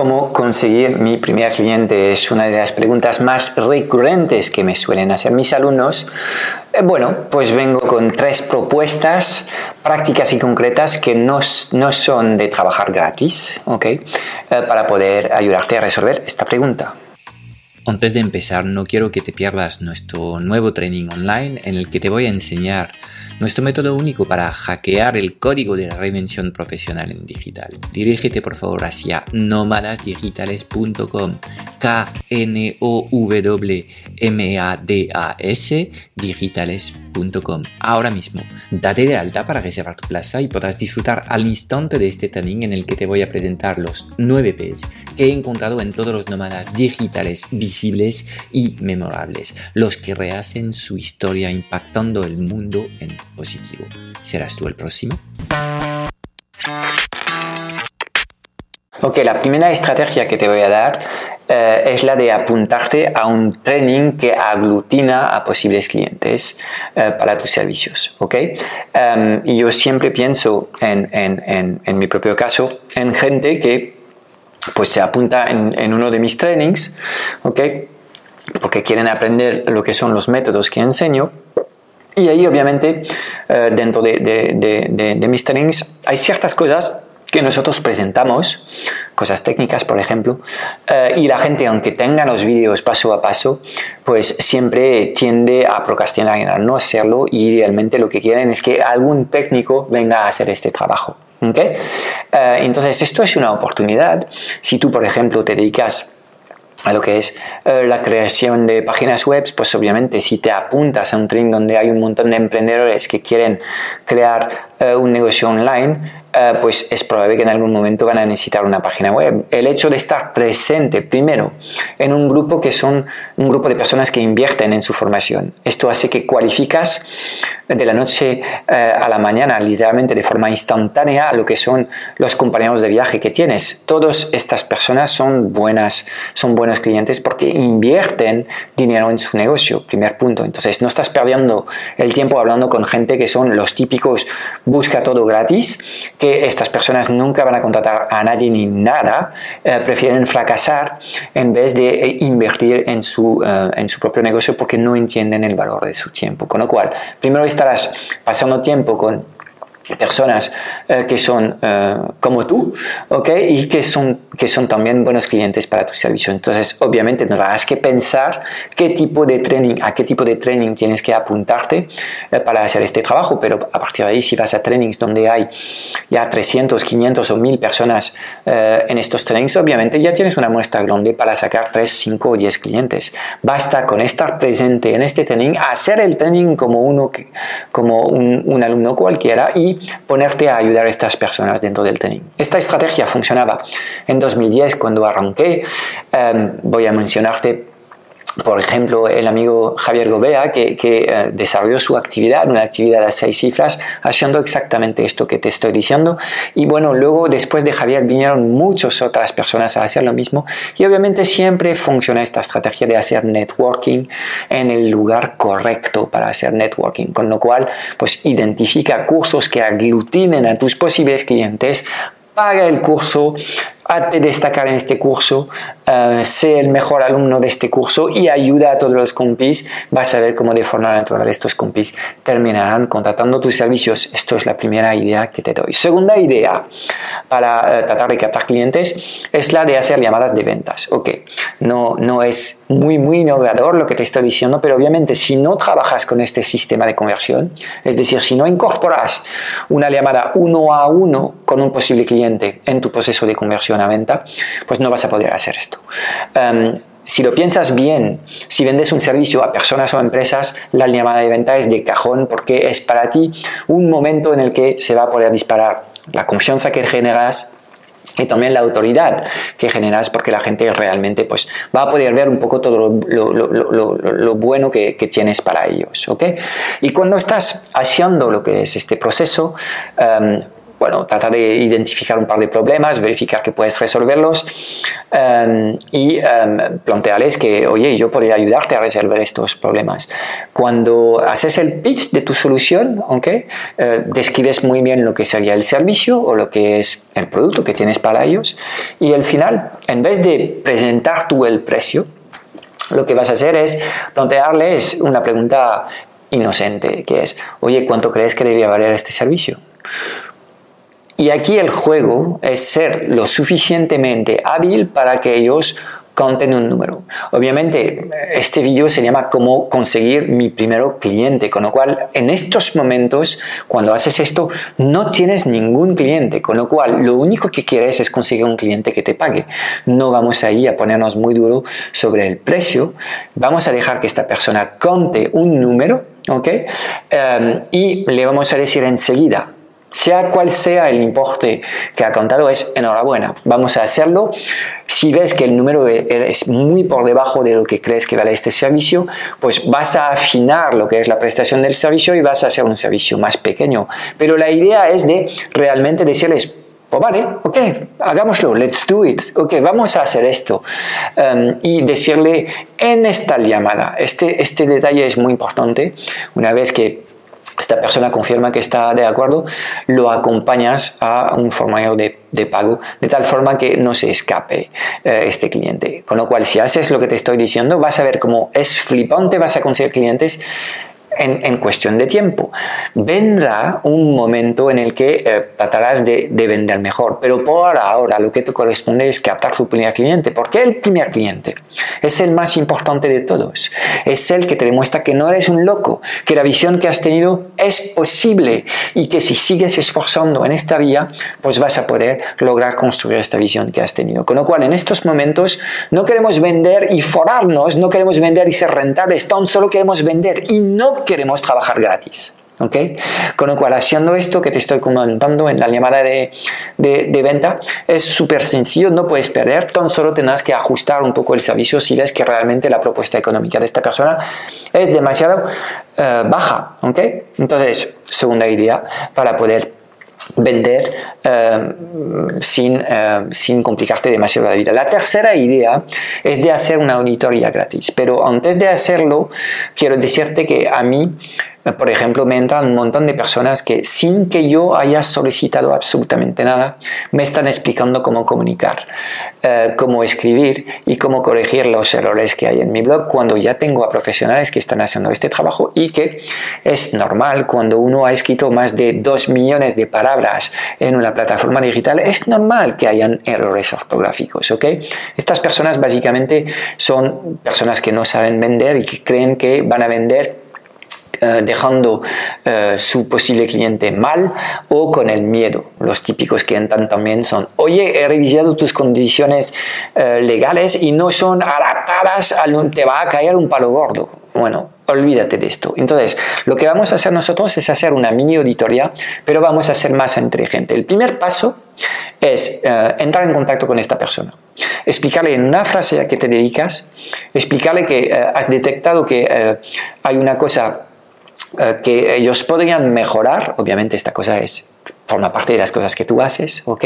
¿Cómo conseguir mi primer cliente? Es una de las preguntas más recurrentes que me suelen hacer mis alumnos. Eh, bueno, pues vengo con tres propuestas prácticas y concretas que no, no son de trabajar gratis, ¿ok? Eh, para poder ayudarte a resolver esta pregunta. Antes de empezar, no quiero que te pierdas nuestro nuevo training online en el que te voy a enseñar nuestro método único para hackear el código de la reinvención profesional en digital. Dirígete por favor hacia nómadasdigitales.com K-N-O-W-M-A-D-A-S digitales.com. Ahora mismo, date de alta para reservar tu plaza y podrás disfrutar al instante de este training en el que te voy a presentar los 9 P's que he encontrado en todos los nómadas digitales visibles y memorables, los que rehacen su historia impactando el mundo en positivo. ¿Serás tú el próximo? Ok, la primera estrategia que te voy a dar eh, es la de apuntarte a un training que aglutina a posibles clientes eh, para tus servicios. ¿ok? Em, y yo siempre pienso en, en, en, mi propio caso en gente que pues se apunta en, uno de mis trainings, ¿ok? porque quieren aprender lo que son los métodos que enseño y ahí obviamente eh, dentro de, de, de, mis trainings hay ciertas cosas que nosotros presentamos, cosas técnicas por ejemplo, eh, y la gente aunque tenga los vídeos paso a paso, pues siempre tiende a procrastinar y a no hacerlo y realmente lo que quieren es que algún técnico venga a hacer este trabajo. Eh, entonces esto es una oportunidad. Si tú por ejemplo te dedicas a lo que es eh, la creación de páginas web, pues obviamente si te apuntas a un training donde hay un montón de emprendedores que quieren crear un negocio online, eh, pues es probable que en algún momento van a necesitar una página web. El hecho de estar presente primero en un grupo que son un grupo de personas que invierten en su formación. Esto hace que cualificas de la noche eh, a la mañana, literalmente de forma instantánea, a lo que son los compañeros de viaje que tienes. Todas estas personas son buenas, son buenos clientes porque invierten dinero en su negocio. Primer punto. Entonces no estás perdiendo el tiempo hablando con gente que son los típicos busca todo gratis que estas personas nunca van a contratar a nadie ni nada, eh, prefieren fracasar en vez de eh, invertir en su, eh, en su propio negocio porque no entienden el valor de su tiempo. Con lo cual, primero estarás pasando tiempo con personas eh, que son eh, como tú, ¿ok? Y que son, que son también buenos clientes para tu servicio. Entonces, obviamente, tendrás que pensar qué tipo de training, a qué tipo de training tienes que apuntarte eh, para hacer este trabajo, pero a partir de ahí, si vas a trainings donde hay ya 300, 500 o 1000 personas en estos trainings, obviamente ya tienes una muestra grande para sacar 3, 5 o 10 clientes. Basta con estar presente en este training, hacer el training como, uno, como un, un alumno cualquiera y ponerte a ayudar a estas personas dentro del training. Esta estrategia funcionaba en 2010 cuando arranqué. Em, voy a mencionarte por ejemplo, el amigo Javier Gobea, que, eh, desarrolló su actividad, una actividad de seis cifras, haciendo exactamente esto que te estoy diciendo. Y bueno, luego después de Javier vinieron muchas otras personas a hacer lo mismo. Y obviamente siempre funciona esta estrategia de hacer networking en el lugar correcto para hacer networking. Con lo cual, pues identifica cursos que aglutinen a tus posibles clientes paga el curso, hazte destacar en este curso, uh, sé el mejor alumno de este curso y ayuda a todos los compis. Vas a ver cómo de forma natural estos compis terminarán contratando tus servicios. Esto es la primera idea que te doy. Segunda idea para uh, tratar de captar clientes es la de hacer llamadas de ventas. Ok, no, no es muy, muy innovador lo que te estoy diciendo, pero obviamente si no trabajas con este sistema de conversión, es decir, si no incorporas una llamada uno a uno con un posible cliente en tu proceso de conversión, venta, pues no vas a poder hacer esto. Em, si lo piensas bien, si vendes un servicio a personas o empresas, la llamada de venta es de cajón porque es para ti un momento en el que se va a poder disparar la confianza que generas y también la autoridad que generas porque la gente realmente pues, va a poder ver un poco todo lo, bueno que, tienes para ellos. ¿okay? Y cuando estás haciendo lo que es este proceso, em, bueno, tratar de identificar un par de problemas, verificar que puedes resolverlos em, y em, plantearles que, oye, yo podría ayudarte a resolver estos problemas. Cuando haces el pitch de tu solución, ¿okay? Eh, describes muy bien lo que sería el servicio o lo que es el producto que tienes para ellos y al final, en vez de presentar tú el precio, lo que vas a hacer es plantearles una pregunta inocente, que es, oye, ¿cuánto crees que debería valer este servicio? Y aquí el juego es ser lo suficientemente hábil para que ellos conten un número. Obviamente, este vídeo se llama cómo conseguir mi primer cliente, con lo cual en estos momentos, cuando haces esto, no tienes ningún cliente, con lo cual lo único que quieres es conseguir un cliente que te pague. No vamos ahí a ponernos muy duro sobre el precio, vamos a dejar que esta persona conte un número, ¿ok? Em, y le vamos a decir enseguida, sea cual sea el importe que ha contado, es enhorabuena, vamos a hacerlo. Si ves que el número es muy por debajo de lo que crees que vale este servicio, pues vas a afinar lo que es la prestación del servicio y vas a hacer un servicio más pequeño. Pero la idea es de realmente decirles, pues vale, ok, hagámoslo, let's do it, ok, vamos a hacer esto. Um, y decirle en esta llamada, este, este detalle es muy importante, una vez que esta persona confirma que está de acuerdo, lo acompañas a un formulario de, pago de tal forma que no se escape eh, este cliente. Con lo cual, si haces lo que te estoy diciendo, vas a ver cómo es flipante, vas a conseguir clientes en, cuestión de tiempo. Vendrá un momento en el que eh, tratarás de, vender mejor, pero por ahora lo que te corresponde es captar tu primer cliente. ¿Por qué el primer cliente? Es el más importante de todos. Es el que te demuestra que no eres un loco, que la visión que has tenido es posible y que si sigues esforzando en esta vía, pues vas a poder lograr construir esta visión que has tenido. Con lo cual, en estos momentos no queremos vender y forarnos, no queremos vender y ser rentables, tan solo queremos vender y no queremos trabajar gratis. ¿ok? Con lo cual, haciendo esto que te estoy comentando en la llamada de, de, venta, es súper sencillo, no puedes perder, tan solo tendrás que ajustar un poco el servicio si ves que realmente la propuesta económica de esta persona es demasiado eh, baja, ¿ok? Entonces, segunda idea, para poder vender eh, sin, eh, sin complicarte demasiado la vida. La tercera idea es de hacer una auditoría gratis, pero antes de hacerlo, quiero decirte que a mí por ejemplo, me entran un montón de personas que sin que yo haya solicitado absolutamente nada, me están explicando cómo comunicar, eh, cómo escribir y cómo corregir los errores que hay en mi blog cuando ya tengo a profesionales que están haciendo este trabajo y que es normal cuando uno ha escrito más de dos millones de palabras en una plataforma digital, es normal que hayan errores ortográficos, ¿ok? Estas personas básicamente son personas que no saben vender y que creen que van a vender eh, dejando eh, su posible cliente mal o con el miedo. Los típicos que entran también son, oye, he revisado tus condiciones eh, legales y no son adaptadas, a, te va a caer un palo gordo. Bueno, olvídate de esto. Entonces, lo que vamos a hacer nosotros es hacer una mini auditoría, pero vamos a ser más inteligente. El primer paso es entrar en contacto con esta persona, explicarle en una frase a que te dedicas, explicarle que has detectado que hay una cosa eh, que ellos podrían mejorar, obviamente esta cosa es forma parte de las cosas que tú haces, ¿ok?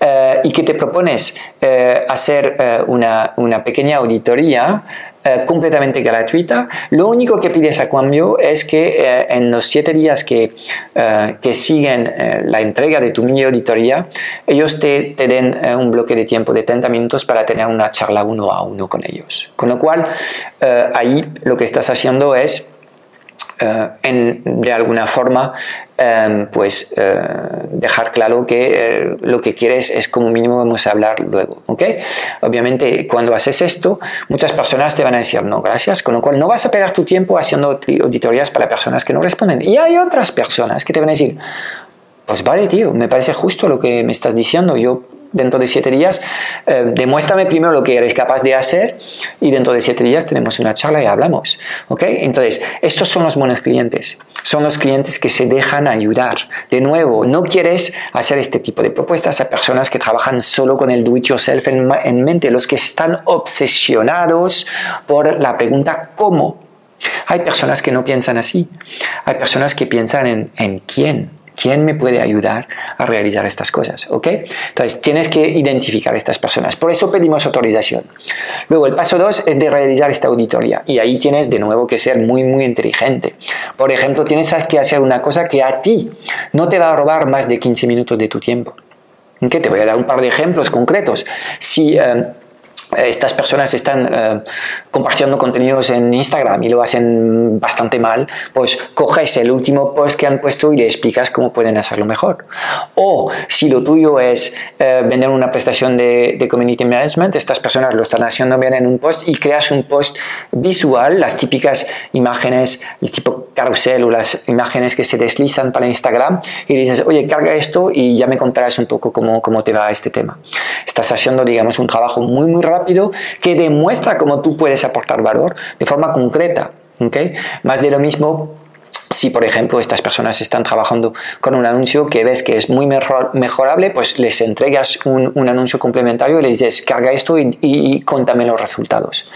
Eh, y que te propones eh, hacer una, una, pequeña auditoría completamente gratuita. Lo único que pides a cambio es que en los siete días que, que siguen la entrega de tu mini auditoría, ellos te, te den un bloque de tiempo de 30 minutos para tener una charla uno a uno con ellos. Con lo cual, ahí lo que estás haciendo es eh, de alguna forma em, pues eh, dejar claro que eh, lo que quieres es como mínimo vamos a hablar luego ¿ok? obviamente cuando haces esto muchas personas te van a decir no gracias con lo cual no vas a perder tu tiempo haciendo auditorías para personas que no responden y hay otras personas que te van a decir pues vale tío me parece justo lo que me estás diciendo yo dentro de siete días, eh, demuéstrame primero lo que eres capaz de hacer y dentro de siete días tenemos una charla y hablamos. ¿ok? Entonces, estos son los buenos clientes. Son los clientes que se dejan ayudar. De nuevo, no quieres hacer este tipo de propuestas a personas que trabajan solo con el do it yourself en, en mente, los que están obsesionados por la pregunta ¿cómo? Hay personas que no piensan así. Hay personas que piensan en, en quién ¿Quién me puede ayudar a realizar estas cosas? ¿Ok? Entonces, tienes que identificar a estas personas. Por eso pedimos autorización. Luego, el paso 2 es de realizar esta auditoría. Y ahí tienes de nuevo que ser muy, muy inteligente. Por ejemplo, tienes que hacer una cosa que a ti no te va a robar más de 15 minutos de tu tiempo. ¿Ok? Te voy a dar un par de ejemplos concretos. Si... Eh, estas personas están eh, compartiendo contenidos en Instagram y lo hacen bastante mal, pues coges el último post que han puesto y le explicas cómo pueden hacerlo mejor. O si lo tuyo es eh, vender una prestación de, community management, estas personas lo están haciendo bien en un post y creas un post visual, las típicas imágenes, el tipo carrusel o las imágenes que se deslizan para Instagram y dices, oye, carga esto y ya me contarás un poco cómo, cómo te va este tema. Estás haciendo, digamos, un trabajo muy, muy rápido que demuestra cómo tú puedes aportar valor de forma concreta. Más de lo mismo si por ejemplo estas personas están trabajando con un anuncio que ves que es muy mejorable, pues les entregas un, anuncio complementario y les dices carga esto y, y, contame los resultados.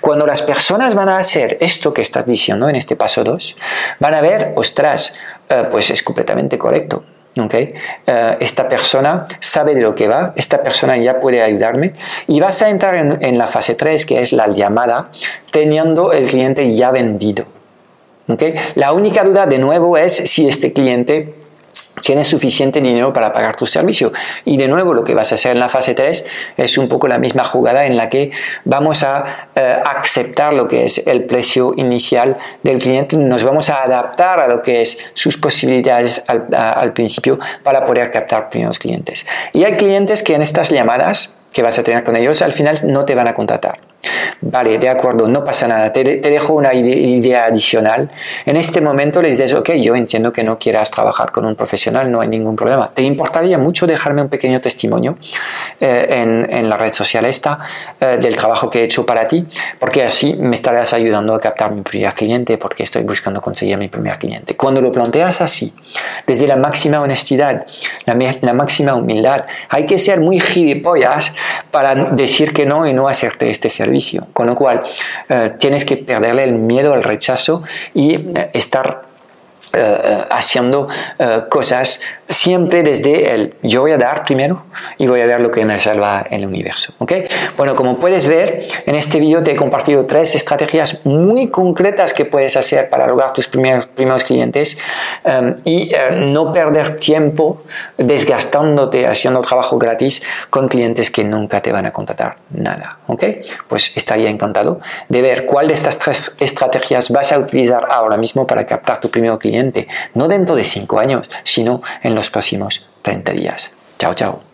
Cuando las personas van a hacer esto que estás diciendo en este paso 2, van a ver, ostras, eh, pues es completamente correcto. Okay. Eh, esta persona sabe de lo que va, esta persona ya puede ayudarme y vas a entrar en, la fase 3 que es la llamada teniendo el cliente ya vendido. Okay. La única duda de nuevo es si este cliente tienes suficiente dinero para pagar tu servicio. Y de nuevo, lo que vas a hacer en la fase 3 es un poco la misma jugada en la que vamos a eh, aceptar lo que es el precio inicial del cliente, nos vamos a adaptar a lo que es sus posibilidades al, al principio para poder captar primeros clientes. Y hay clientes que en estas llamadas que vas a tener con ellos al final no te van a contratar. Vale, de acuerdo, no pasa nada. Te, dejo una idea adicional. En este momento les dices, ok, yo entiendo que no quieras trabajar con un profesional, no hay ningún problema. ¿Te importaría mucho dejarme un pequeño testimonio eh, en, la red social esta eh, del trabajo que he hecho para ti? Porque así me estarás ayudando a captar mi primer cliente porque estoy buscando conseguir mi primer cliente. Cuando lo planteas así, desde la máxima honestidad, la, máxima humildad, hay que ser muy gilipollas para decir que no y no hacerte este servicio con lo cual, eh, tienes que perderle el miedo al rechazo y eh, estar eh, haciendo cosas siempre desde el yo voy a dar primero y voy a ver lo que me salva en el universo. ¿ok? Bueno, como puedes ver, en este vídeo te he compartido tres estrategias muy concretas que puedes hacer para lograr tus primeros, primeros clientes um, y uh, no perder tiempo desgastándote haciendo trabajo gratis con clientes que nunca te van a contratar nada. ¿ok? Pues estaría encantado de ver cuál de estas tres estrategias vas a utilizar ahora mismo para captar tu primer cliente, no dentro de cinco años, sino en los próximos 30 días. Chao, chao.